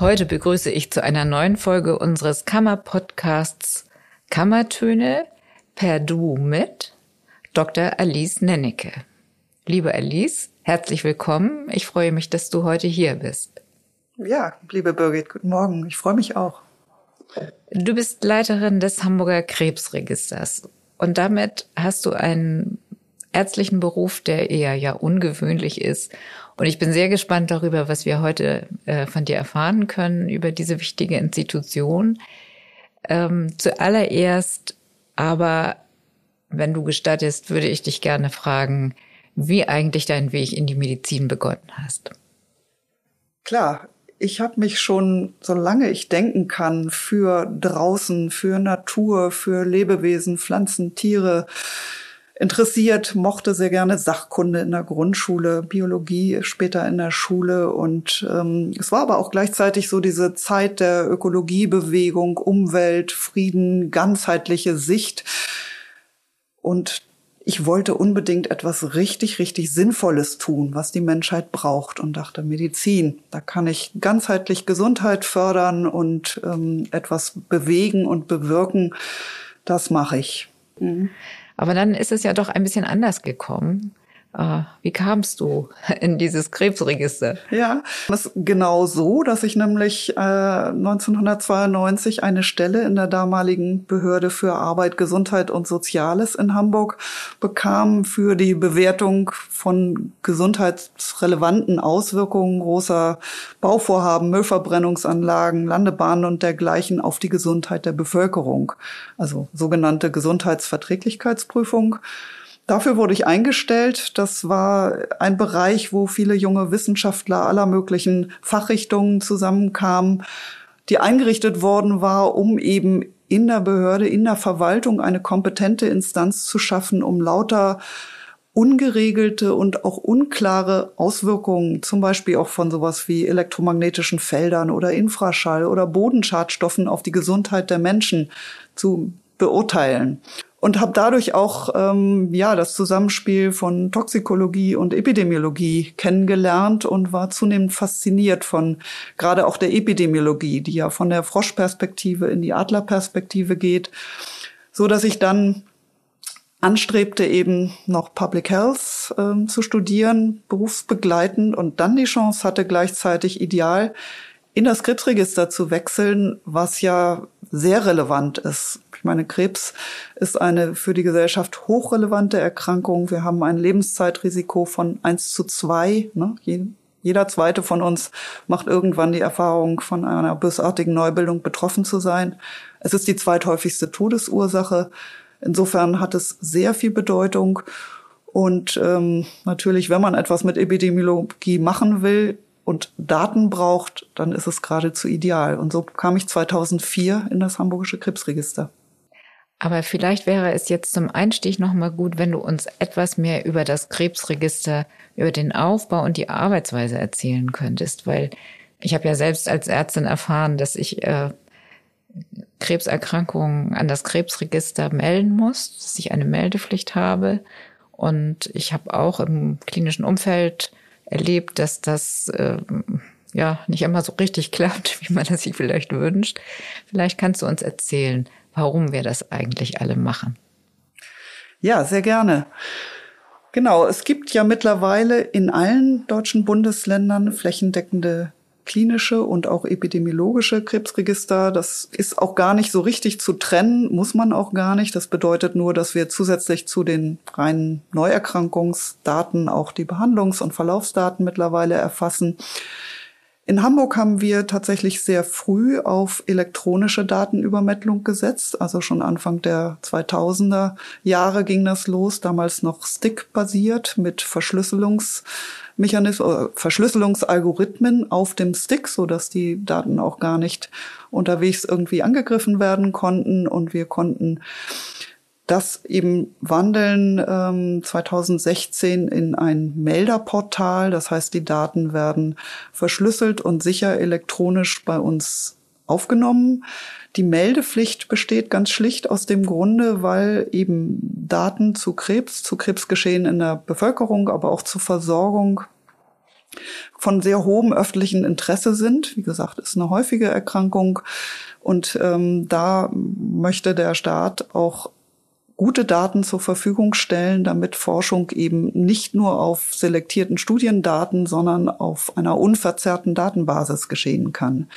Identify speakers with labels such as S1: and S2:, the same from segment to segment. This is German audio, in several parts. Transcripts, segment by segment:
S1: Heute begrüße ich zu einer neuen Folge unseres Kammerpodcasts Kammertöne per Du mit Dr. Alice Nennecke. Liebe Alice, herzlich willkommen. Ich freue mich, dass du heute hier bist.
S2: Ja, liebe Birgit, guten Morgen. Ich freue mich auch.
S1: Du bist Leiterin des Hamburger Krebsregisters und damit hast du einen ärztlichen Beruf, der eher ja ungewöhnlich ist. Und ich bin sehr gespannt darüber, was wir heute äh, von dir erfahren können über diese wichtige Institution. Ähm, zuallererst aber, wenn du gestattest, würde ich dich gerne fragen, wie eigentlich dein Weg in die Medizin begonnen hast.
S2: Klar, ich habe mich schon, solange ich denken kann, für draußen, für Natur, für Lebewesen, Pflanzen, Tiere interessiert, mochte sehr gerne Sachkunde in der Grundschule, Biologie später in der Schule. Und ähm, es war aber auch gleichzeitig so diese Zeit der Ökologiebewegung, Umwelt, Frieden, ganzheitliche Sicht. Und ich wollte unbedingt etwas richtig, richtig Sinnvolles tun, was die Menschheit braucht und dachte, Medizin, da kann ich ganzheitlich Gesundheit fördern und ähm, etwas bewegen und bewirken. Das mache ich.
S1: Mhm. Aber dann ist es ja doch ein bisschen anders gekommen. Ah, wie kamst du in dieses Krebsregister?
S2: Ja, das ist genau so, dass ich nämlich äh, 1992 eine Stelle in der damaligen Behörde für Arbeit, Gesundheit und Soziales in Hamburg bekam für die Bewertung von gesundheitsrelevanten Auswirkungen großer Bauvorhaben, Müllverbrennungsanlagen, Landebahnen und dergleichen auf die Gesundheit der Bevölkerung. Also sogenannte Gesundheitsverträglichkeitsprüfung. Dafür wurde ich eingestellt. Das war ein Bereich, wo viele junge Wissenschaftler aller möglichen Fachrichtungen zusammenkamen, die eingerichtet worden war, um eben in der Behörde, in der Verwaltung eine kompetente Instanz zu schaffen, um lauter ungeregelte und auch unklare Auswirkungen, zum Beispiel auch von sowas wie elektromagnetischen Feldern oder Infraschall oder Bodenschadstoffen auf die Gesundheit der Menschen zu beurteilen und habe dadurch auch ähm, ja das Zusammenspiel von Toxikologie und Epidemiologie kennengelernt und war zunehmend fasziniert von gerade auch der Epidemiologie, die ja von der Froschperspektive in die Adlerperspektive geht, so dass ich dann anstrebte eben noch Public Health ähm, zu studieren, berufsbegleitend und dann die Chance hatte gleichzeitig ideal in das Krebsregister zu wechseln, was ja sehr relevant ist. Ich meine, Krebs ist eine für die Gesellschaft hochrelevante Erkrankung. Wir haben ein Lebenszeitrisiko von eins zu zwei. Ne? Jeder zweite von uns macht irgendwann die Erfahrung, von einer bösartigen Neubildung betroffen zu sein. Es ist die zweithäufigste Todesursache. Insofern hat es sehr viel Bedeutung. Und ähm, natürlich, wenn man etwas mit Epidemiologie machen will, und Daten braucht, dann ist es geradezu ideal. Und so kam ich 2004 in das Hamburgische Krebsregister.
S1: Aber vielleicht wäre es jetzt zum Einstieg nochmal gut, wenn du uns etwas mehr über das Krebsregister, über den Aufbau und die Arbeitsweise erzählen könntest, weil ich habe ja selbst als Ärztin erfahren, dass ich äh, Krebserkrankungen an das Krebsregister melden muss, dass ich eine Meldepflicht habe. Und ich habe auch im klinischen Umfeld erlebt, dass das äh, ja nicht immer so richtig klappt, wie man das sich vielleicht wünscht. Vielleicht kannst du uns erzählen, warum wir das eigentlich alle machen.
S2: Ja, sehr gerne. Genau, es gibt ja mittlerweile in allen deutschen Bundesländern flächendeckende klinische und auch epidemiologische Krebsregister. Das ist auch gar nicht so richtig zu trennen, muss man auch gar nicht. Das bedeutet nur, dass wir zusätzlich zu den reinen Neuerkrankungsdaten auch die Behandlungs- und Verlaufsdaten mittlerweile erfassen. In Hamburg haben wir tatsächlich sehr früh auf elektronische Datenübermittlung gesetzt. Also schon Anfang der 2000er Jahre ging das los, damals noch Stick-basiert mit Verschlüsselungs Mechanismen, äh, Verschlüsselungsalgorithmen auf dem Stick, so dass die Daten auch gar nicht unterwegs irgendwie angegriffen werden konnten und wir konnten das eben wandeln ähm, 2016 in ein Melderportal. Das heißt, die Daten werden verschlüsselt und sicher elektronisch bei uns aufgenommen. Die Meldepflicht besteht ganz schlicht aus dem Grunde, weil eben Daten zu Krebs, zu Krebsgeschehen in der Bevölkerung, aber auch zur Versorgung von sehr hohem öffentlichen Interesse sind. Wie gesagt, ist eine häufige Erkrankung und ähm, da möchte der Staat auch gute Daten zur Verfügung stellen, damit Forschung eben nicht nur auf selektierten Studiendaten, sondern auf einer unverzerrten Datenbasis geschehen kann.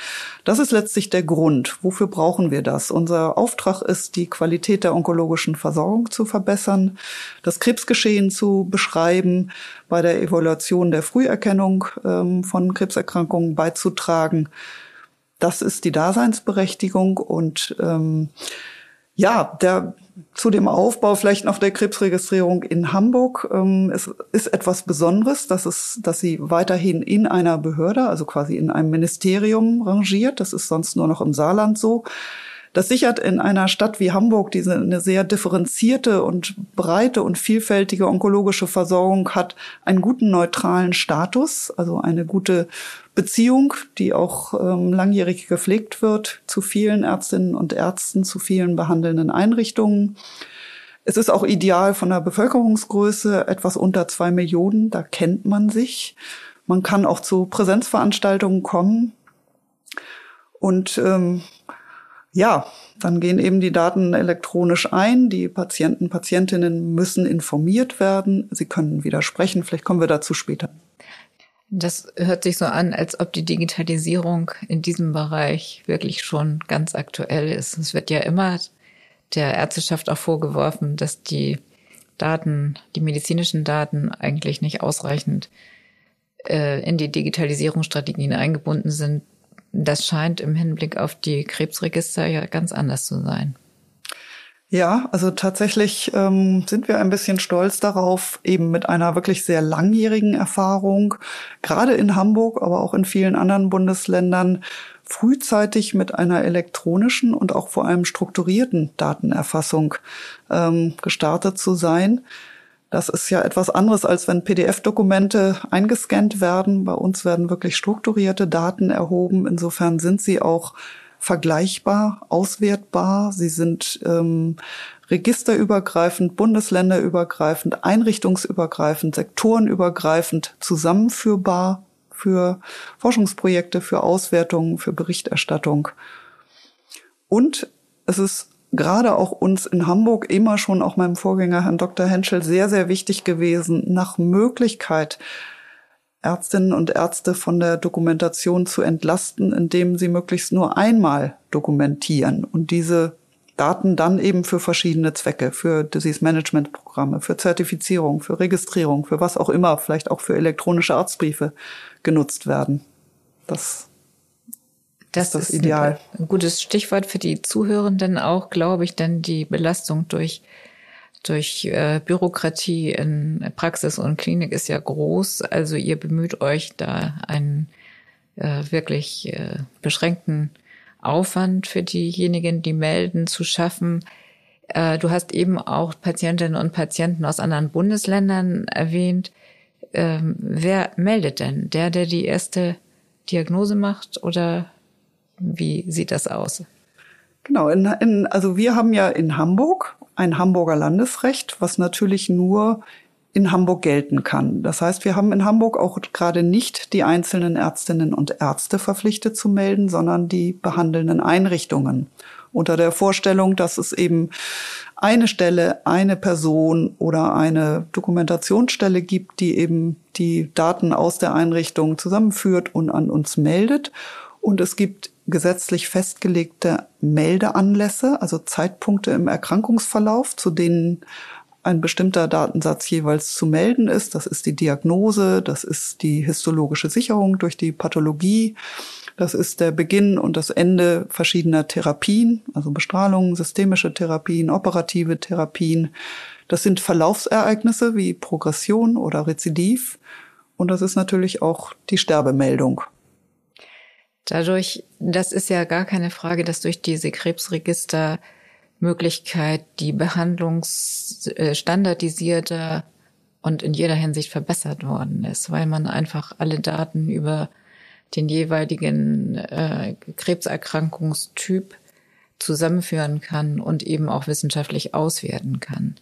S2: Das ist letztlich der Grund. Wofür brauchen wir das? Unser Auftrag ist, die Qualität der onkologischen Versorgung zu verbessern, das Krebsgeschehen zu beschreiben, bei der Evaluation der Früherkennung ähm, von Krebserkrankungen beizutragen. Das ist die Daseinsberechtigung und ähm, ja, der zu dem Aufbau vielleicht noch der Krebsregistrierung in Hamburg. Ähm, es ist etwas Besonderes, dass es, dass sie weiterhin in einer Behörde, also quasi in einem Ministerium rangiert. Das ist sonst nur noch im Saarland so. Das sichert in einer Stadt wie Hamburg, die eine sehr differenzierte und breite und vielfältige onkologische Versorgung hat, einen guten neutralen Status, also eine gute Beziehung, die auch ähm, langjährig gepflegt wird zu vielen Ärztinnen und Ärzten, zu vielen behandelnden Einrichtungen. Es ist auch ideal von der Bevölkerungsgröße, etwas unter zwei Millionen, da kennt man sich. Man kann auch zu Präsenzveranstaltungen kommen. Und ähm, ja, dann gehen eben die Daten elektronisch ein. Die Patienten, Patientinnen müssen informiert werden. Sie können widersprechen. Vielleicht kommen wir dazu später.
S1: Das hört sich so an, als ob die Digitalisierung in diesem Bereich wirklich schon ganz aktuell ist. Es wird ja immer der Ärzteschaft auch vorgeworfen, dass die Daten, die medizinischen Daten eigentlich nicht ausreichend äh, in die Digitalisierungsstrategien eingebunden sind, das scheint im Hinblick auf die Krebsregister ja ganz anders zu sein.
S2: Ja, also tatsächlich ähm, sind wir ein bisschen stolz darauf, eben mit einer wirklich sehr langjährigen Erfahrung, gerade in Hamburg, aber auch in vielen anderen Bundesländern, frühzeitig mit einer elektronischen und auch vor allem strukturierten Datenerfassung ähm, gestartet zu sein. Das ist ja etwas anderes, als wenn PDF-Dokumente eingescannt werden. Bei uns werden wirklich strukturierte Daten erhoben. Insofern sind sie auch vergleichbar, auswertbar. Sie sind ähm, registerübergreifend, bundesländerübergreifend, einrichtungsübergreifend, sektorenübergreifend zusammenführbar für Forschungsprojekte, für Auswertungen, für Berichterstattung. Und es ist gerade auch uns in Hamburg immer schon, auch meinem Vorgänger Herrn Dr. Henschel, sehr, sehr wichtig gewesen, nach Möglichkeit Ärztinnen und Ärzte von der Dokumentation zu entlasten, indem sie möglichst nur einmal dokumentieren und diese Daten dann eben für verschiedene Zwecke, für Disease Management Programme, für Zertifizierung, für Registrierung, für was auch immer, vielleicht auch für elektronische Arztbriefe genutzt werden. Das das, das ist ideal.
S1: Ein, gutes Stichwort für die Zuhörenden auch, glaube ich, denn die Belastung durch durch äh, Bürokratie in Praxis und Klinik ist ja groß. Also ihr bemüht euch da einen äh, wirklich äh, beschränkten Aufwand für diejenigen, die melden, zu schaffen. Äh, du hast eben auch Patientinnen und Patienten aus anderen Bundesländern erwähnt. Ähm, wer meldet denn? Der, der die erste Diagnose macht oder wie sieht das aus?
S2: Genau, in, in, also wir haben ja in Hamburg ein Hamburger Landesrecht, was natürlich nur in Hamburg gelten kann. Das heißt, wir haben in Hamburg auch gerade nicht die einzelnen Ärztinnen und Ärzte verpflichtet zu melden, sondern die behandelnden Einrichtungen. Unter der Vorstellung, dass es eben eine Stelle, eine Person oder eine Dokumentationsstelle gibt, die eben die Daten aus der Einrichtung zusammenführt und an uns meldet. Und es gibt gesetzlich festgelegte Meldeanlässe, also Zeitpunkte im Erkrankungsverlauf, zu denen ein bestimmter Datensatz jeweils zu melden ist. Das ist die Diagnose, das ist die histologische Sicherung durch die Pathologie, das ist der Beginn und das Ende verschiedener Therapien, also Bestrahlung, systemische Therapien, operative Therapien. Das sind Verlaufsereignisse wie Progression oder Rezidiv. Und das ist natürlich auch die Sterbemeldung.
S1: Dadurch, das ist ja gar keine Frage, dass durch diese Krebsregistermöglichkeit die Behandlung standardisierter und in jeder Hinsicht verbessert worden ist, weil man einfach alle Daten über den jeweiligen äh, Krebserkrankungstyp zusammenführen kann und eben auch wissenschaftlich auswerten kann.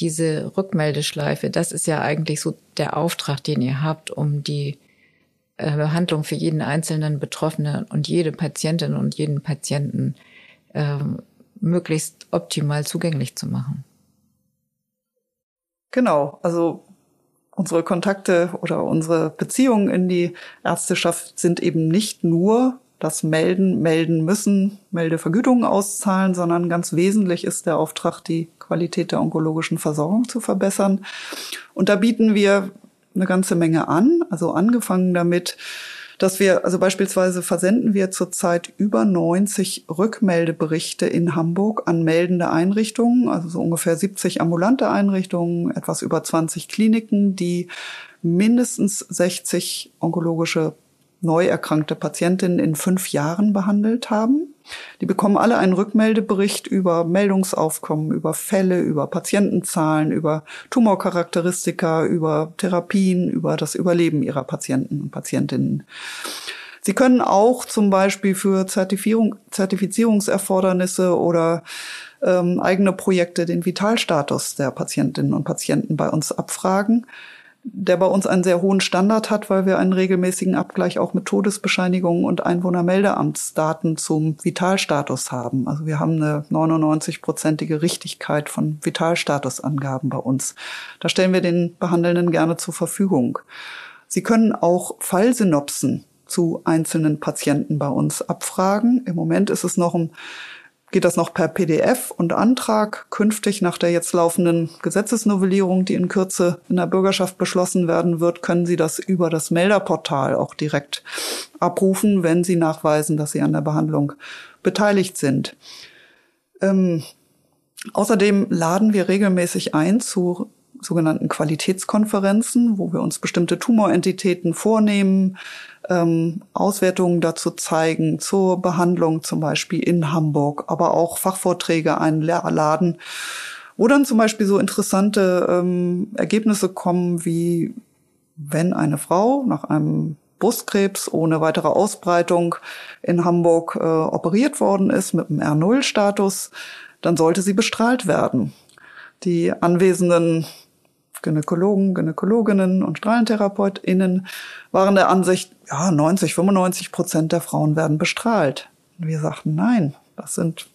S1: Diese Rückmeldeschleife, das ist ja eigentlich so der Auftrag, den ihr habt, um die Behandlung für jeden einzelnen Betroffenen und jede Patientin und jeden Patienten äh, möglichst optimal zugänglich zu machen.
S2: Genau, also unsere Kontakte oder unsere Beziehungen in die Ärzteschaft sind eben nicht nur das Melden, melden müssen, Meldevergütungen auszahlen, sondern ganz wesentlich ist der Auftrag, die Qualität der onkologischen Versorgung zu verbessern. Und da bieten wir eine ganze Menge an, also angefangen damit, dass wir, also beispielsweise versenden wir zurzeit über 90 Rückmeldeberichte in Hamburg an meldende Einrichtungen, also so ungefähr 70 ambulante Einrichtungen, etwas über 20 Kliniken, die mindestens 60 onkologische neu erkrankte Patientinnen in fünf Jahren behandelt haben. Die bekommen alle einen Rückmeldebericht über Meldungsaufkommen, über Fälle, über Patientenzahlen, über Tumorcharakteristika, über Therapien, über das Überleben ihrer Patienten und Patientinnen. Sie können auch zum Beispiel für Zertifizierung, Zertifizierungserfordernisse oder ähm, eigene Projekte den Vitalstatus der Patientinnen und Patienten bei uns abfragen der bei uns einen sehr hohen Standard hat, weil wir einen regelmäßigen Abgleich auch mit Todesbescheinigungen und Einwohnermeldeamtsdaten zum Vitalstatus haben. Also wir haben eine 99-prozentige Richtigkeit von Vitalstatusangaben bei uns. Da stellen wir den Behandelnden gerne zur Verfügung. Sie können auch Fallsynopsen zu einzelnen Patienten bei uns abfragen. Im Moment ist es noch ein geht das noch per PDF und Antrag. Künftig nach der jetzt laufenden Gesetzesnovellierung, die in Kürze in der Bürgerschaft beschlossen werden wird, können Sie das über das Melderportal auch direkt abrufen, wenn Sie nachweisen, dass Sie an der Behandlung beteiligt sind. Ähm, außerdem laden wir regelmäßig ein zu sogenannten Qualitätskonferenzen, wo wir uns bestimmte Tumorentitäten vornehmen, ähm, Auswertungen dazu zeigen, zur Behandlung zum Beispiel in Hamburg, aber auch Fachvorträge einladen, wo dann zum Beispiel so interessante ähm, Ergebnisse kommen, wie wenn eine Frau nach einem Brustkrebs ohne weitere Ausbreitung in Hamburg äh, operiert worden ist mit einem R0-Status, dann sollte sie bestrahlt werden. Die anwesenden Gynäkologen, Gynäkologinnen und StrahlentherapeutInnen waren der Ansicht, ja, 90, 95 Prozent der Frauen werden bestrahlt. Und wir sagten, nein, das sind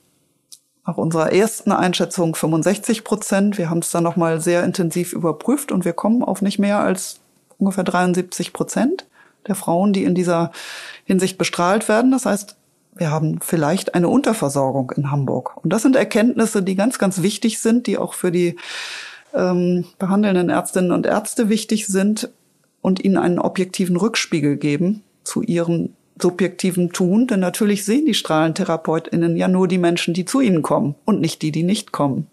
S2: nach unserer ersten Einschätzung 65 Prozent. Wir haben es dann nochmal sehr intensiv überprüft und wir kommen auf nicht mehr als ungefähr 73 Prozent der Frauen, die in dieser Hinsicht bestrahlt werden. Das heißt, wir haben vielleicht eine Unterversorgung in Hamburg. Und das sind Erkenntnisse, die ganz, ganz wichtig sind, die auch für die ähm, behandelnden Ärztinnen und Ärzte wichtig sind und ihnen einen objektiven Rückspiegel geben zu ihrem subjektiven Tun. Denn natürlich sehen die StrahlentherapeutInnen ja nur die Menschen, die zu ihnen kommen und nicht die, die nicht kommen.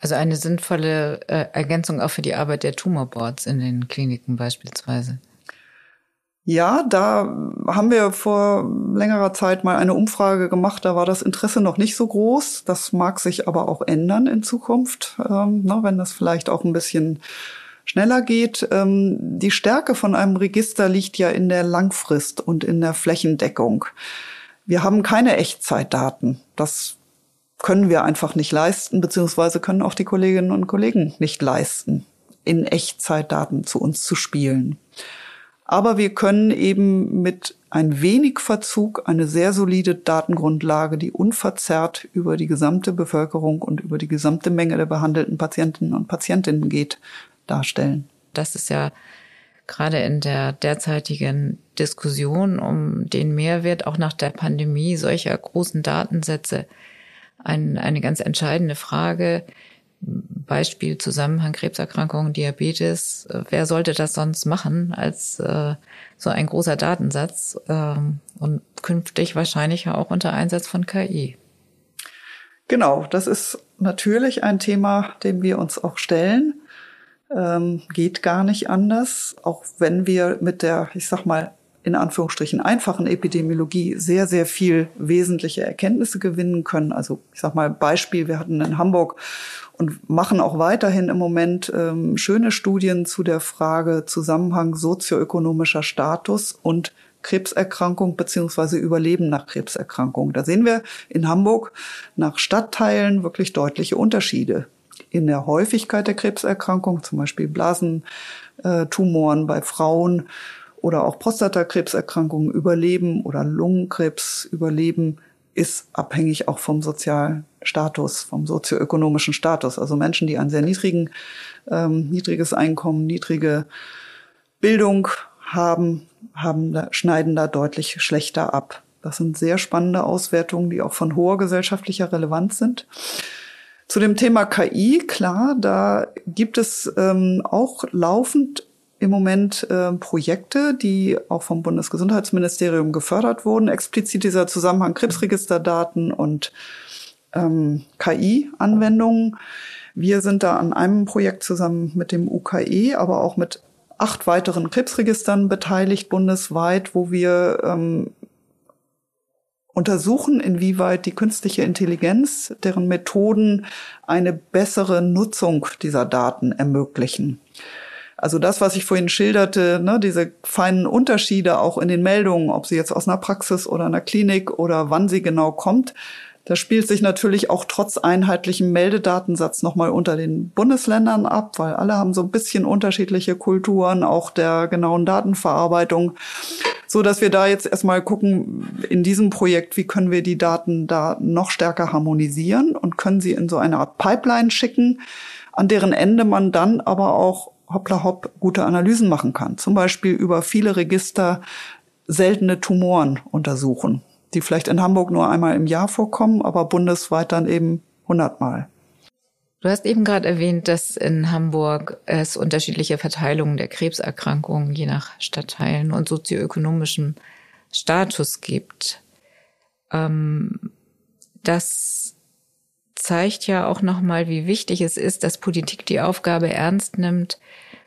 S1: Also eine sinnvolle äh, Ergänzung auch für die Arbeit der Tumorboards in den Kliniken beispielsweise.
S2: Ja, da haben wir vor längerer Zeit mal eine Umfrage gemacht. Da war das Interesse noch nicht so groß. Das mag sich aber auch ändern in Zukunft, ähm, ne, wenn das vielleicht auch ein bisschen schneller geht. Ähm, die Stärke von einem Register liegt ja in der Langfrist und in der Flächendeckung. Wir haben keine Echtzeitdaten. Das können wir einfach nicht leisten, beziehungsweise können auch die Kolleginnen und Kollegen nicht leisten, in Echtzeitdaten zu uns zu spielen. Aber wir können eben mit ein wenig Verzug eine sehr solide Datengrundlage, die unverzerrt über die gesamte Bevölkerung und über die gesamte Menge der behandelten Patientinnen und Patientinnen geht, darstellen.
S1: Das ist ja gerade in der derzeitigen Diskussion um den Mehrwert auch nach der Pandemie solcher großen Datensätze ein, eine ganz entscheidende Frage. Beispiel Zusammenhang Krebserkrankungen, Diabetes. Wer sollte das sonst machen als äh, so ein großer Datensatz ähm, und künftig wahrscheinlich auch unter Einsatz von KI?
S2: Genau, das ist natürlich ein Thema, dem wir uns auch stellen. Ähm, geht gar nicht anders, auch wenn wir mit der, ich sag mal, in Anführungsstrichen einfachen Epidemiologie sehr, sehr viel wesentliche Erkenntnisse gewinnen können. Also ich sag mal Beispiel, wir hatten in Hamburg und machen auch weiterhin im Moment ähm, schöne Studien zu der Frage Zusammenhang sozioökonomischer Status und Krebserkrankung beziehungsweise Überleben nach Krebserkrankung. Da sehen wir in Hamburg nach Stadtteilen wirklich deutliche Unterschiede in der Häufigkeit der Krebserkrankung, zum Beispiel Blasentumoren bei Frauen oder auch Prostatakrebserkrankungen überleben oder Lungenkrebs überleben, ist abhängig auch vom Sozialstatus, vom sozioökonomischen Status. Also Menschen, die einen sehr niedrigen, ähm, niedriges Einkommen, niedrige Bildung haben, haben da, schneiden da deutlich schlechter ab. Das sind sehr spannende Auswertungen, die auch von hoher gesellschaftlicher Relevanz sind. Zu dem Thema KI, klar, da gibt es ähm, auch laufend im Moment äh, Projekte, die auch vom Bundesgesundheitsministerium gefördert wurden. Explizit dieser Zusammenhang Krebsregisterdaten und ähm, KI-Anwendungen. Wir sind da an einem Projekt zusammen mit dem UKE, aber auch mit acht weiteren Krebsregistern beteiligt bundesweit, wo wir ähm, untersuchen, inwieweit die künstliche Intelligenz, deren Methoden eine bessere Nutzung dieser Daten ermöglichen. Also das, was ich vorhin schilderte, ne, diese feinen Unterschiede auch in den Meldungen, ob sie jetzt aus einer Praxis oder einer Klinik oder wann sie genau kommt, das spielt sich natürlich auch trotz einheitlichem Meldedatensatz nochmal unter den Bundesländern ab, weil alle haben so ein bisschen unterschiedliche Kulturen, auch der genauen Datenverarbeitung, so dass wir da jetzt erstmal gucken in diesem Projekt, wie können wir die Daten da noch stärker harmonisieren und können sie in so eine Art Pipeline schicken, an deren Ende man dann aber auch hoppla hopp gute Analysen machen kann. Zum Beispiel über viele Register seltene Tumoren untersuchen die vielleicht in Hamburg nur einmal im Jahr vorkommen, aber bundesweit dann eben hundertmal.
S1: Du hast eben gerade erwähnt, dass in Hamburg es unterschiedliche Verteilungen der Krebserkrankungen je nach Stadtteilen und sozioökonomischem Status gibt. Ähm, das zeigt ja auch nochmal, wie wichtig es ist, dass Politik die Aufgabe ernst nimmt,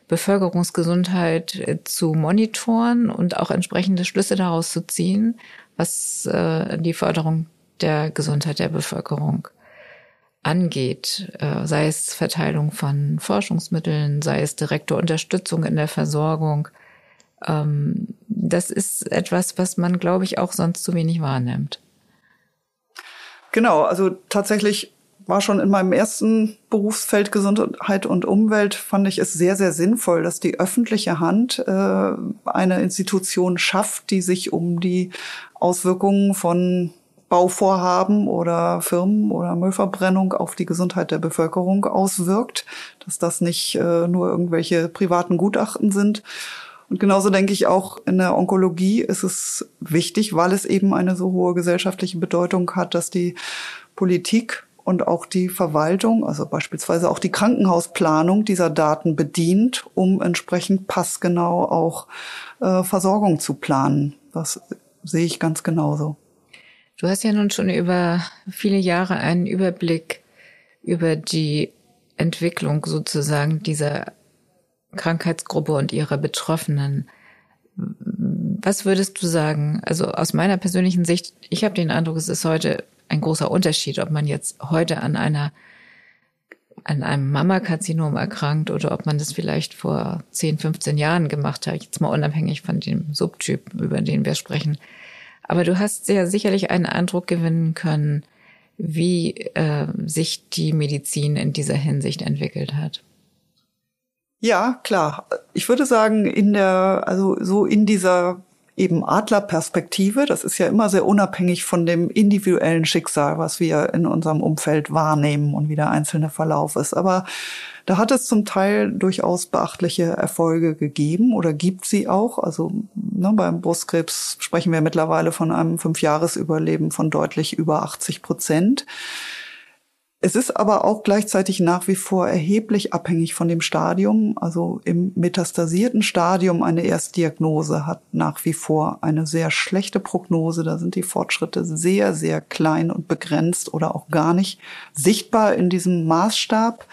S1: Bevölkerungsgesundheit äh, zu monitoren und auch entsprechende Schlüsse daraus zu ziehen was äh, die Förderung der Gesundheit der Bevölkerung angeht, äh, sei es Verteilung von Forschungsmitteln, sei es direkte Unterstützung in der Versorgung. Ähm, das ist etwas, was man, glaube ich, auch sonst zu wenig wahrnimmt.
S2: Genau, also tatsächlich war schon in meinem ersten Berufsfeld Gesundheit und Umwelt, fand ich es sehr, sehr sinnvoll, dass die öffentliche Hand äh, eine Institution schafft, die sich um die Auswirkungen von Bauvorhaben oder Firmen oder Müllverbrennung auf die Gesundheit der Bevölkerung auswirkt, dass das nicht äh, nur irgendwelche privaten Gutachten sind. Und genauso denke ich auch in der Onkologie ist es wichtig, weil es eben eine so hohe gesellschaftliche Bedeutung hat, dass die Politik und auch die Verwaltung, also beispielsweise auch die Krankenhausplanung dieser Daten bedient, um entsprechend passgenau auch äh, Versorgung zu planen. Das sehe ich ganz genauso.
S1: Du hast ja nun schon über viele Jahre einen Überblick über die Entwicklung sozusagen dieser Krankheitsgruppe und ihrer Betroffenen. Was würdest du sagen? Also aus meiner persönlichen Sicht, ich habe den Eindruck, es ist heute ein großer Unterschied, ob man jetzt heute an einer an einem Mammakarzinom erkrankt oder ob man das vielleicht vor 10, 15 Jahren gemacht hat, jetzt mal unabhängig von dem Subtyp, über den wir sprechen. Aber du hast ja sicherlich einen Eindruck gewinnen können, wie äh, sich die Medizin in dieser Hinsicht entwickelt hat.
S2: Ja, klar. Ich würde sagen, in der, also so in dieser eben Adlerperspektive. Das ist ja immer sehr unabhängig von dem individuellen Schicksal, was wir in unserem Umfeld wahrnehmen und wie der einzelne Verlauf ist. Aber da hat es zum Teil durchaus beachtliche Erfolge gegeben oder gibt sie auch. Also ne, beim Brustkrebs sprechen wir mittlerweile von einem Fünfjahresüberleben von deutlich über 80 Prozent. Es ist aber auch gleichzeitig nach wie vor erheblich abhängig von dem Stadium. Also im metastasierten Stadium eine Erstdiagnose hat nach wie vor eine sehr schlechte Prognose. Da sind die Fortschritte sehr, sehr klein und begrenzt oder auch gar nicht sichtbar in diesem Maßstab.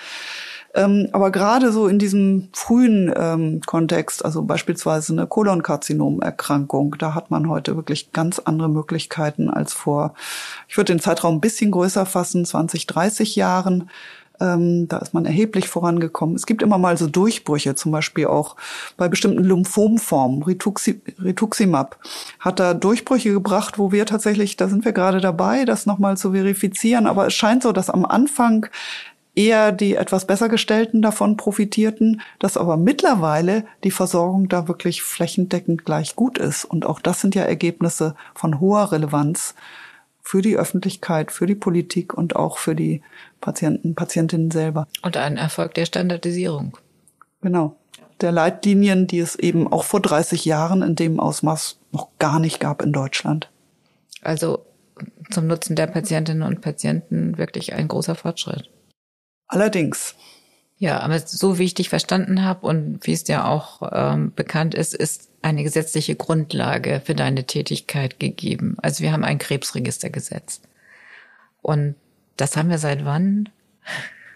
S2: Ähm, aber gerade so in diesem frühen ähm, Kontext, also beispielsweise eine Kolonkarzinomerkrankung, da hat man heute wirklich ganz andere Möglichkeiten als vor, ich würde den Zeitraum ein bisschen größer fassen, 20, 30 Jahren. Ähm, da ist man erheblich vorangekommen. Es gibt immer mal so Durchbrüche, zum Beispiel auch bei bestimmten Lymphomformen. Rituxi Rituximab hat da Durchbrüche gebracht, wo wir tatsächlich, da sind wir gerade dabei, das nochmal zu verifizieren. Aber es scheint so, dass am Anfang eher die etwas besser gestellten davon profitierten, dass aber mittlerweile die Versorgung da wirklich flächendeckend gleich gut ist. Und auch das sind ja Ergebnisse von hoher Relevanz für die Öffentlichkeit, für die Politik und auch für die Patienten, Patientinnen selber.
S1: Und ein Erfolg der Standardisierung.
S2: Genau. Der Leitlinien, die es eben auch vor 30 Jahren in dem Ausmaß noch gar nicht gab in Deutschland.
S1: Also zum Nutzen der Patientinnen und Patienten wirklich ein großer Fortschritt.
S2: Allerdings.
S1: Ja, aber so wie ich dich verstanden habe und wie es dir auch ähm, bekannt ist, ist eine gesetzliche Grundlage für deine Tätigkeit gegeben. Also wir haben ein Krebsregistergesetz. Und das haben wir seit wann?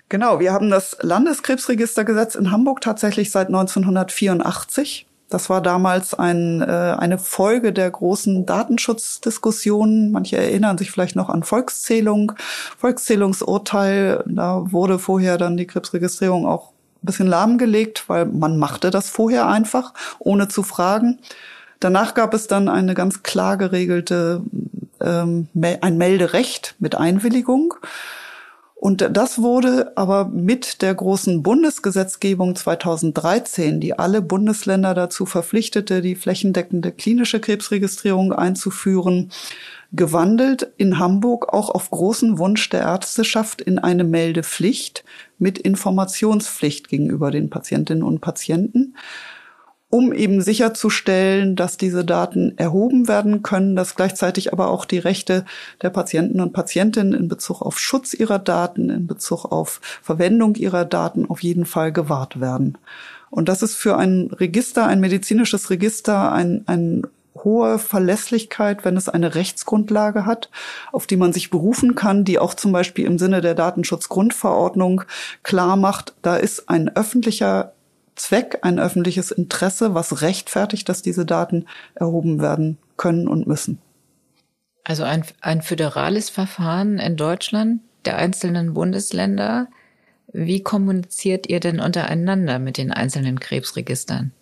S2: Genau, wir haben das Landeskrebsregistergesetz in Hamburg tatsächlich seit 1984. Das war damals ein, äh, eine Folge der großen Datenschutzdiskussionen. Manche erinnern sich vielleicht noch an Volkszählung, Volkszählungsurteil. Da wurde vorher dann die Krebsregistrierung auch ein bisschen lahmgelegt, weil man machte das vorher einfach, ohne zu fragen. Danach gab es dann eine ganz klar geregelte ähm, ein Melderecht mit Einwilligung. Und das wurde aber mit der großen Bundesgesetzgebung 2013, die alle Bundesländer dazu verpflichtete, die flächendeckende klinische Krebsregistrierung einzuführen, gewandelt in Hamburg auch auf großen Wunsch der Ärzteschaft in eine Meldepflicht mit Informationspflicht gegenüber den Patientinnen und Patienten um eben sicherzustellen, dass diese Daten erhoben werden können, dass gleichzeitig aber auch die Rechte der Patienten und Patientinnen in Bezug auf Schutz ihrer Daten, in Bezug auf Verwendung ihrer Daten auf jeden Fall gewahrt werden. Und das ist für ein Register, ein medizinisches Register, ein, ein hohe Verlässlichkeit, wenn es eine Rechtsgrundlage hat, auf die man sich berufen kann, die auch zum Beispiel im Sinne der Datenschutzgrundverordnung klar macht, da ist ein öffentlicher Zweck, ein öffentliches Interesse, was rechtfertigt, dass diese Daten erhoben werden können und müssen.
S1: Also ein, ein föderales Verfahren in Deutschland der einzelnen Bundesländer. Wie kommuniziert ihr denn untereinander mit den einzelnen Krebsregistern?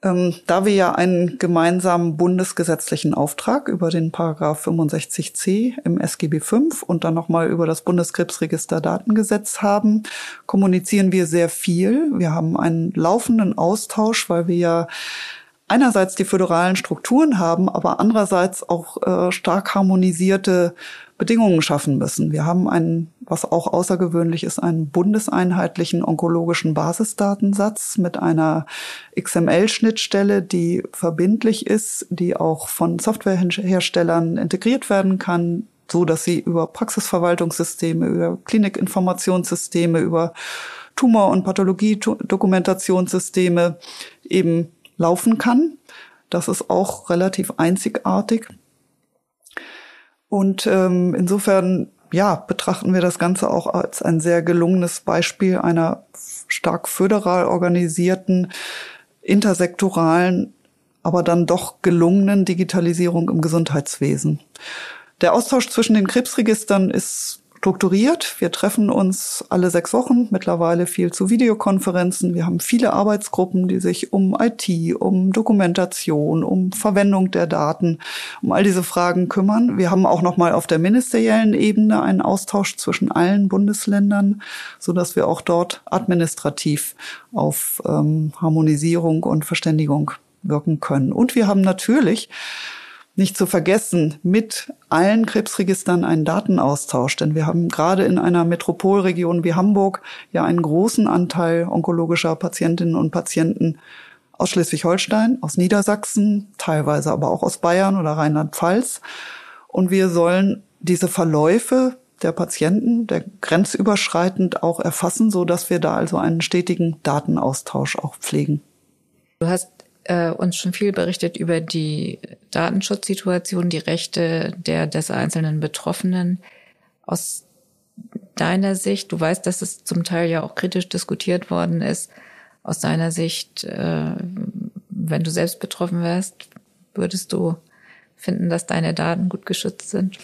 S2: Ähm, da wir ja einen gemeinsamen bundesgesetzlichen Auftrag über den Paragraph 65c im SGB V und dann nochmal über das Bundeskrebsregister Datengesetz haben, kommunizieren wir sehr viel. Wir haben einen laufenden Austausch, weil wir ja einerseits die föderalen Strukturen haben, aber andererseits auch äh, stark harmonisierte Bedingungen schaffen müssen. Wir haben einen, was auch außergewöhnlich ist, einen bundeseinheitlichen onkologischen Basisdatensatz mit einer XML-Schnittstelle, die verbindlich ist, die auch von Softwareherstellern integriert werden kann, so dass sie über Praxisverwaltungssysteme, über Klinikinformationssysteme, über Tumor- und Pathologie-Dokumentationssysteme eben laufen kann. Das ist auch relativ einzigartig. Und ähm, insofern, ja, betrachten wir das Ganze auch als ein sehr gelungenes Beispiel einer stark föderal organisierten, intersektoralen, aber dann doch gelungenen Digitalisierung im Gesundheitswesen. Der Austausch zwischen den Krebsregistern ist strukturiert. Wir treffen uns alle sechs Wochen, mittlerweile viel zu Videokonferenzen. Wir haben viele Arbeitsgruppen, die sich um IT, um Dokumentation, um Verwendung der Daten, um all diese Fragen kümmern. Wir haben auch noch mal auf der ministeriellen Ebene einen Austausch zwischen allen Bundesländern, so dass wir auch dort administrativ auf ähm, Harmonisierung und Verständigung wirken können. Und wir haben natürlich nicht zu vergessen, mit allen Krebsregistern einen Datenaustausch, denn wir haben gerade in einer Metropolregion wie Hamburg ja einen großen Anteil onkologischer Patientinnen und Patienten aus Schleswig-Holstein, aus Niedersachsen, teilweise aber auch aus Bayern oder Rheinland-Pfalz. Und wir sollen diese Verläufe der Patienten, der grenzüberschreitend auch erfassen, so dass wir da also einen stetigen Datenaustausch auch pflegen.
S1: Du hast äh, uns schon viel berichtet über die Datenschutzsituation, die Rechte der des einzelnen Betroffenen. Aus deiner Sicht, du weißt, dass es zum Teil ja auch kritisch diskutiert worden ist. Aus deiner Sicht, äh, wenn du selbst betroffen wärst, würdest du finden, dass deine Daten gut geschützt sind?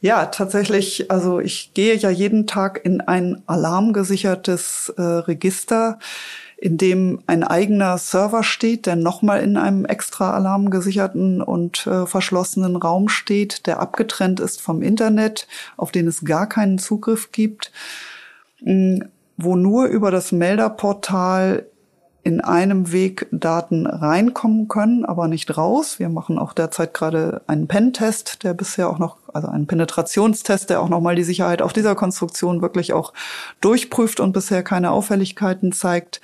S2: Ja, tatsächlich. Also ich gehe ja jeden Tag in ein alarmgesichertes äh, Register in dem ein eigener Server steht, der nochmal in einem extra alarmgesicherten und äh, verschlossenen Raum steht, der abgetrennt ist vom Internet, auf den es gar keinen Zugriff gibt. wo nur über das Melderportal in einem Weg Daten reinkommen können, aber nicht raus. Wir machen auch derzeit gerade einen Pen-Test, der bisher auch noch, also einen Penetrationstest, der auch nochmal die Sicherheit auf dieser Konstruktion wirklich auch durchprüft und bisher keine Auffälligkeiten zeigt.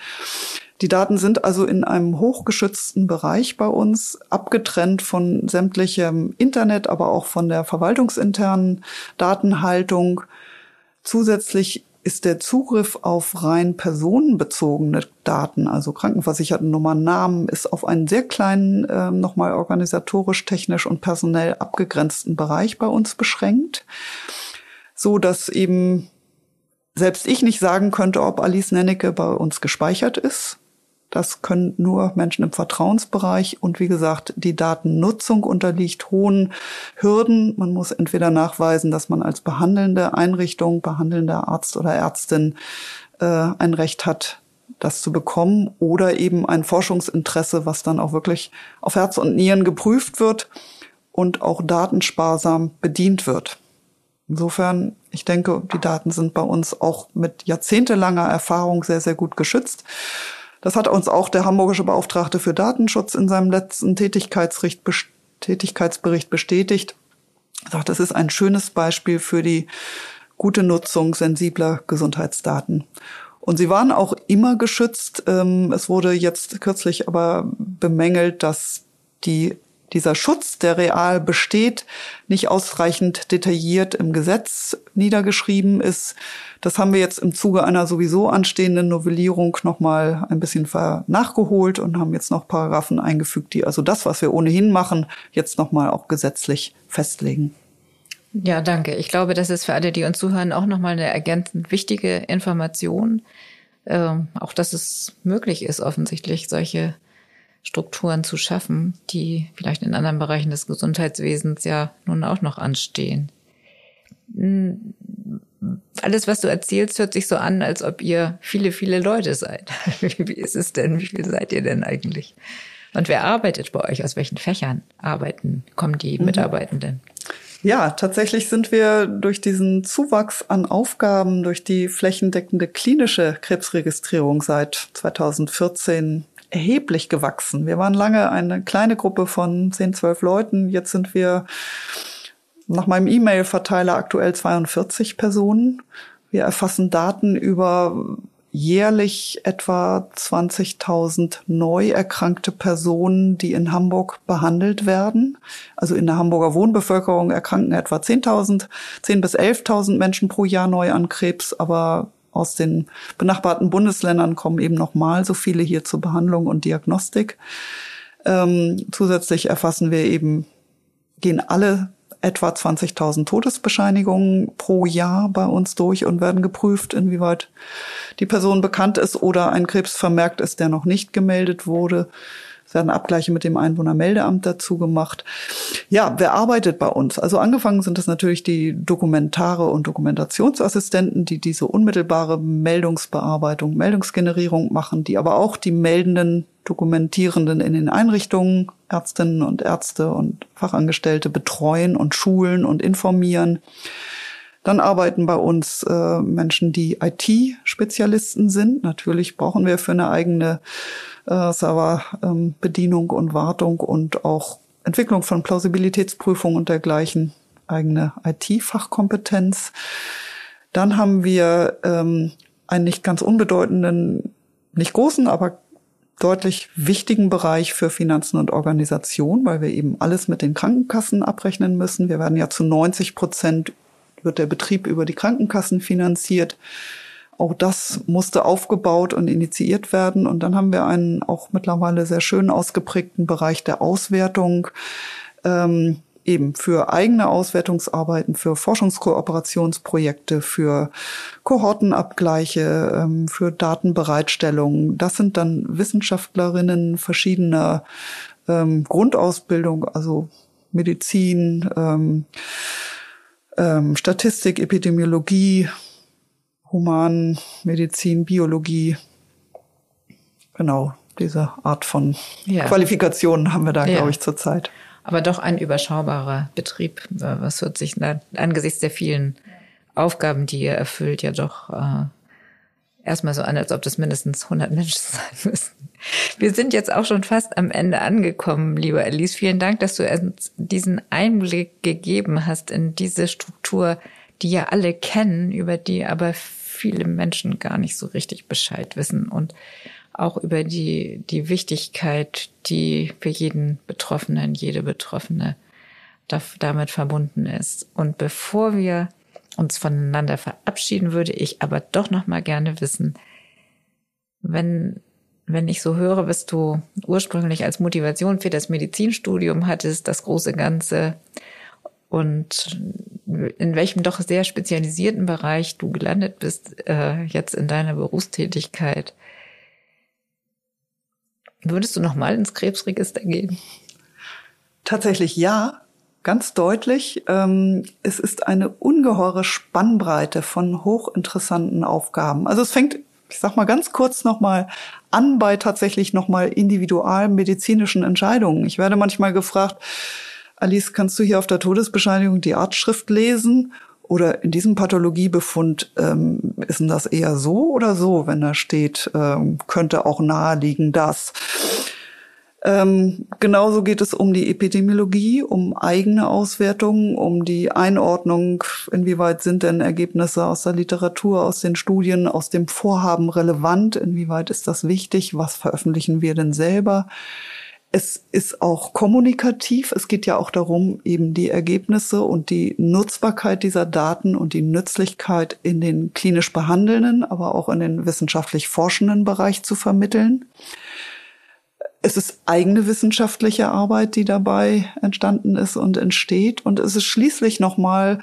S2: Die Daten sind also in einem hochgeschützten Bereich bei uns, abgetrennt von sämtlichem Internet, aber auch von der verwaltungsinternen Datenhaltung. Zusätzlich ist der Zugriff auf rein personenbezogene Daten, also Krankenversichertennummern, Namen, ist auf einen sehr kleinen, äh, nochmal organisatorisch, technisch und personell abgegrenzten Bereich bei uns beschränkt, so dass eben selbst ich nicht sagen könnte, ob Alice Nennecke bei uns gespeichert ist. Das können nur Menschen im Vertrauensbereich. Und wie gesagt, die Datennutzung unterliegt hohen Hürden. Man muss entweder nachweisen, dass man als behandelnde Einrichtung, behandelnder Arzt oder Ärztin äh, ein Recht hat, das zu bekommen oder eben ein Forschungsinteresse, was dann auch wirklich auf Herz und Nieren geprüft wird und auch datensparsam bedient wird. Insofern, ich denke, die Daten sind bei uns auch mit jahrzehntelanger Erfahrung sehr, sehr gut geschützt. Das hat uns auch der hamburgische Beauftragte für Datenschutz in seinem letzten Tätigkeitsbericht bestätigt. Er sagt, das ist ein schönes Beispiel für die gute Nutzung sensibler Gesundheitsdaten. Und sie waren auch immer geschützt. Ähm, es wurde jetzt kürzlich aber bemängelt, dass die dieser Schutz, der real besteht, nicht ausreichend detailliert im Gesetz niedergeschrieben ist. Das haben wir jetzt im Zuge einer sowieso anstehenden Novellierung nochmal ein bisschen nachgeholt und haben jetzt noch Paragraphen eingefügt, die also das, was wir ohnehin machen, jetzt nochmal auch gesetzlich festlegen.
S1: Ja, danke. Ich glaube, das ist für alle, die uns zuhören, auch nochmal eine ergänzend wichtige Information. Ähm, auch, dass es möglich ist, offensichtlich solche Strukturen zu schaffen, die vielleicht in anderen Bereichen des Gesundheitswesens ja nun auch noch anstehen. Hm, alles, was du erzählst, hört sich so an, als ob ihr viele, viele Leute seid. Wie ist es denn? Wie viele seid ihr denn eigentlich? Und wer arbeitet bei euch? Aus welchen Fächern arbeiten, kommen die mhm. Mitarbeitenden?
S2: Ja, tatsächlich sind wir durch diesen Zuwachs an Aufgaben, durch die flächendeckende klinische Krebsregistrierung seit 2014 erheblich gewachsen. Wir waren lange eine kleine Gruppe von 10, 12 Leuten. Jetzt sind wir nach meinem E-Mail-Verteiler aktuell 42 Personen. Wir erfassen Daten über jährlich etwa 20.000 neu erkrankte Personen, die in Hamburg behandelt werden. Also in der Hamburger Wohnbevölkerung erkranken etwa 10.000, 10 bis 11.000 Menschen pro Jahr neu an Krebs, aber aus den benachbarten Bundesländern kommen eben noch mal so viele hier zur Behandlung und Diagnostik. Ähm, zusätzlich erfassen wir eben, gehen alle etwa 20.000 Todesbescheinigungen pro Jahr bei uns durch und werden geprüft, inwieweit die Person bekannt ist oder ein Krebs vermerkt ist, der noch nicht gemeldet wurde. Es werden Abgleiche mit dem Einwohnermeldeamt dazu gemacht. Ja, wer arbeitet bei uns? Also angefangen sind es natürlich die Dokumentare und Dokumentationsassistenten, die diese unmittelbare Meldungsbearbeitung, Meldungsgenerierung machen, die aber auch die meldenden Dokumentierenden in den Einrichtungen, Ärztinnen und Ärzte und Fachangestellte betreuen und schulen und informieren. Dann arbeiten bei uns äh, Menschen, die IT-Spezialisten sind. Natürlich brauchen wir für eine eigene äh, Serverbedienung ähm, und Wartung und auch Entwicklung von Plausibilitätsprüfungen und dergleichen eigene IT-Fachkompetenz. Dann haben wir ähm, einen nicht ganz unbedeutenden, nicht großen, aber deutlich wichtigen Bereich für Finanzen und Organisation, weil wir eben alles mit den Krankenkassen abrechnen müssen. Wir werden ja zu 90 Prozent wird der Betrieb über die Krankenkassen finanziert. Auch das musste aufgebaut und initiiert werden. Und dann haben wir einen auch mittlerweile sehr schön ausgeprägten Bereich der Auswertung. Ähm, eben für eigene Auswertungsarbeiten, für Forschungskooperationsprojekte, für Kohortenabgleiche, ähm, für Datenbereitstellung. Das sind dann Wissenschaftlerinnen verschiedener ähm, Grundausbildung, also Medizin, ähm, ähm, Statistik, Epidemiologie, Humanmedizin, Biologie. Genau, diese Art von ja. Qualifikationen haben wir da, ja. glaube ich, zurzeit.
S1: Aber doch ein überschaubarer Betrieb. Was wird sich da, angesichts der vielen Aufgaben, die ihr erfüllt, ja doch äh, erstmal so an, als ob das mindestens 100 Menschen sein müssten. Wir sind jetzt auch schon fast am Ende angekommen, lieber Alice. Vielen Dank, dass du uns diesen Einblick gegeben hast in diese Struktur, die ja alle kennen, über die aber viele Menschen gar nicht so richtig Bescheid wissen und auch über die, die Wichtigkeit, die für jeden Betroffenen, jede Betroffene damit verbunden ist. Und bevor wir uns voneinander verabschieden, würde ich aber doch noch mal gerne wissen, wenn wenn ich so höre, was du ursprünglich als Motivation für das Medizinstudium hattest, das große Ganze und in welchem doch sehr spezialisierten Bereich du gelandet bist, äh, jetzt in deiner Berufstätigkeit. Würdest du noch mal ins Krebsregister gehen?
S2: Tatsächlich ja, ganz deutlich. Ähm, es ist eine ungeheure Spannbreite von hochinteressanten Aufgaben. Also es fängt, ich sag mal ganz kurz noch mal an bei tatsächlich noch mal individualmedizinischen Entscheidungen. Ich werde manchmal gefragt, Alice, kannst du hier auf der Todesbescheinigung die Artschrift lesen? Oder in diesem Pathologiebefund ähm, ist denn das eher so oder so, wenn da steht, ähm, könnte auch naheliegen, dass. Ähm, genauso geht es um die Epidemiologie, um eigene Auswertungen, um die Einordnung, inwieweit sind denn Ergebnisse aus der Literatur, aus den Studien, aus dem Vorhaben relevant, inwieweit ist das wichtig, was veröffentlichen wir denn selber. Es ist auch kommunikativ. Es geht ja auch darum, eben die Ergebnisse und die Nutzbarkeit dieser Daten und die Nützlichkeit in den klinisch behandelnden, aber auch in den wissenschaftlich forschenden Bereich zu vermitteln. Es ist eigene wissenschaftliche Arbeit, die dabei entstanden ist und entsteht. Und es ist schließlich nochmal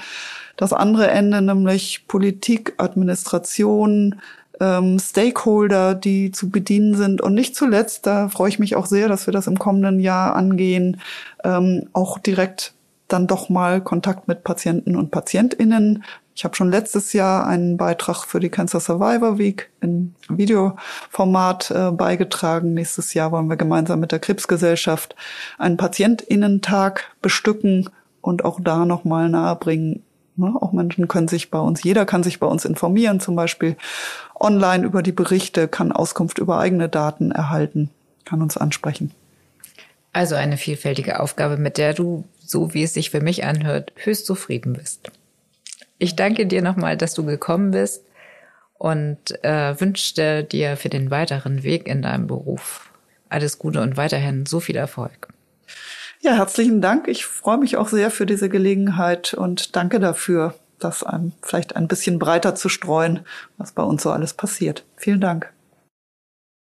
S2: das andere Ende, nämlich Politik, Administration, ähm, Stakeholder, die zu bedienen sind. Und nicht zuletzt, da freue ich mich auch sehr, dass wir das im kommenden Jahr angehen, ähm, auch direkt dann doch mal Kontakt mit Patienten und Patientinnen. Ich habe schon letztes Jahr einen Beitrag für die Cancer Survivor Week in Videoformat äh, beigetragen. Nächstes Jahr wollen wir gemeinsam mit der Krebsgesellschaft einen Patientinnentag bestücken und auch da nochmal nahebringen, Ne? Auch Menschen können sich bei uns, jeder kann sich bei uns informieren, zum Beispiel online über die Berichte, kann Auskunft über eigene Daten erhalten, kann uns ansprechen.
S1: Also eine vielfältige Aufgabe, mit der du, so wie es sich für mich anhört, höchst zufrieden bist. Ich danke dir nochmal, dass du gekommen bist und äh, wünsche dir für den weiteren Weg in deinem Beruf alles Gute und weiterhin so viel Erfolg.
S2: Ja, herzlichen Dank. Ich freue mich auch sehr für diese Gelegenheit und danke dafür, das einem vielleicht ein bisschen breiter zu streuen, was bei uns so alles passiert. Vielen Dank.